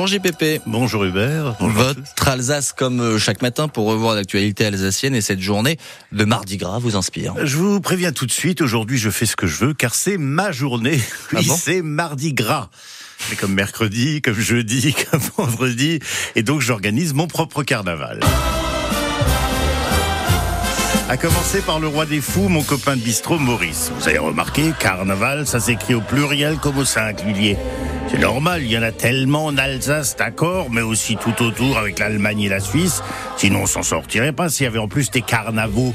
Bonjour JPP. Bonjour Hubert. Bonjour Votre Alsace comme euh, chaque matin pour revoir l'actualité alsacienne et cette journée de Mardi Gras vous inspire. Je vous préviens tout de suite, aujourd'hui je fais ce que je veux car c'est ma journée. Ah Oui, bon c'est Mardi Gras. C'est comme mercredi, comme jeudi, comme vendredi. Et donc j'organise mon propre carnaval. À commencer par le roi des fous, mon copain de bistrot Maurice. Vous avez remarqué, carnaval, ça s'écrit au pluriel comme au singulier. C'est normal, il y en a tellement en Alsace, d'accord, mais aussi tout autour avec l'Allemagne et la Suisse. Sinon, on s'en sortirait pas s'il y avait en plus des carnavaux.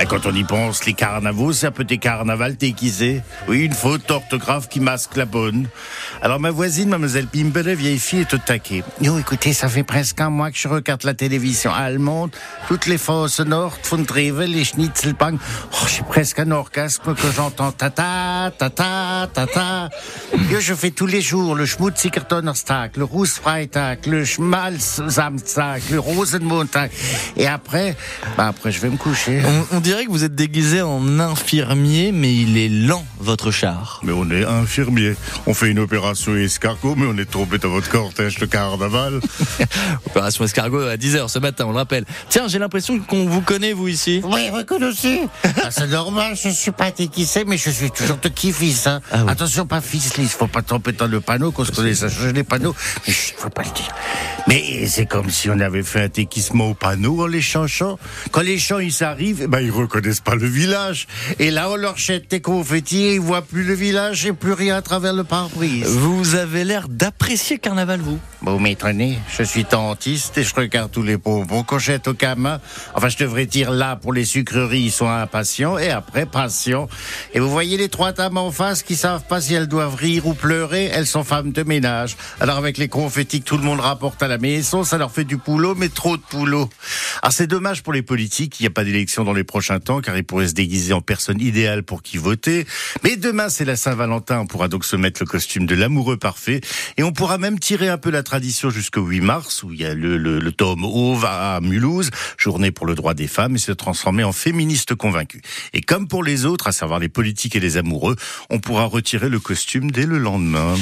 Et quand on y pense, les carnavaux, c'est un petit carnaval déguisé. Oui, une faute d'orthographe qui masque la bonne. Alors ma voisine, mademoiselle Pimpele, vieille fille, est au taquet. Yo, écoutez, ça fait presque un mois que je regarde la télévision allemande. Toutes les fausses Nord, von Trevel, les Schnitzelbank. Oh, j'ai presque un orgasme que j'entends tata, tata, tata. Yo, je fais tous les jours le Schmutziger Donnerstag, le Rußfreitag, le Schmalz-Samstag, le Rosenmontag. Et après, bah après, je vais me coucher. On, on dirait que vous êtes déguisé en infirmier, mais il est lent votre char. Mais on est infirmier. On fait une opération escargot, mais on est tombé dans votre cortège de carnaval. Opération escargot à 10h ce matin, on le rappelle. Tiens, j'ai l'impression qu'on vous connaît vous ici. Oui, reconnu. Ah, c'est normal, je suis pas déguisé, mais je suis toujours de qui fils. Hein. Ah oui. Attention, pas fils, il faut pas tromper dans le panneau, qu'on se connaisse à changer les panneaux. Mais chut, faut pas le dire. Mais c'est comme si on avait fait un déguisement au panneau en les chanchant. Quand les chants ils arrivent, eh ben ils reconnaissent pas le village. Et là on leur jette des confettis et ils voient plus le village et plus rien à travers le pare-brise. Vous avez l'air d'apprécier carnaval vous. Vous m'étonnez, je suis dentiste et je regarde tous les bonbons qu'on jette au gamin. Enfin, je devrais dire là, pour les sucreries, ils sont impatients et après, patients. Et vous voyez les trois dames en face qui savent pas si elles doivent rire ou pleurer, elles sont femmes de ménage. Alors avec les confettis que tout le monde rapporte à la maison, ça leur fait du boulot, mais trop de boulot. Alors c'est dommage pour les politiques, il n'y a pas d'élection dans les prochains temps, car ils pourraient se déguiser en personne idéale pour qui voter. Mais demain, c'est la Saint-Valentin, on pourra donc se mettre le costume de l'amoureux parfait, et on pourra même tirer un peu la tradition jusqu'au 8 mars, où il y a le, le, le tome Auve à Mulhouse, journée pour le droit des femmes, et se transformer en féministe convaincu. Et comme pour les autres, à savoir les politiques et les amoureux, on pourra retirer le costume dès le lendemain.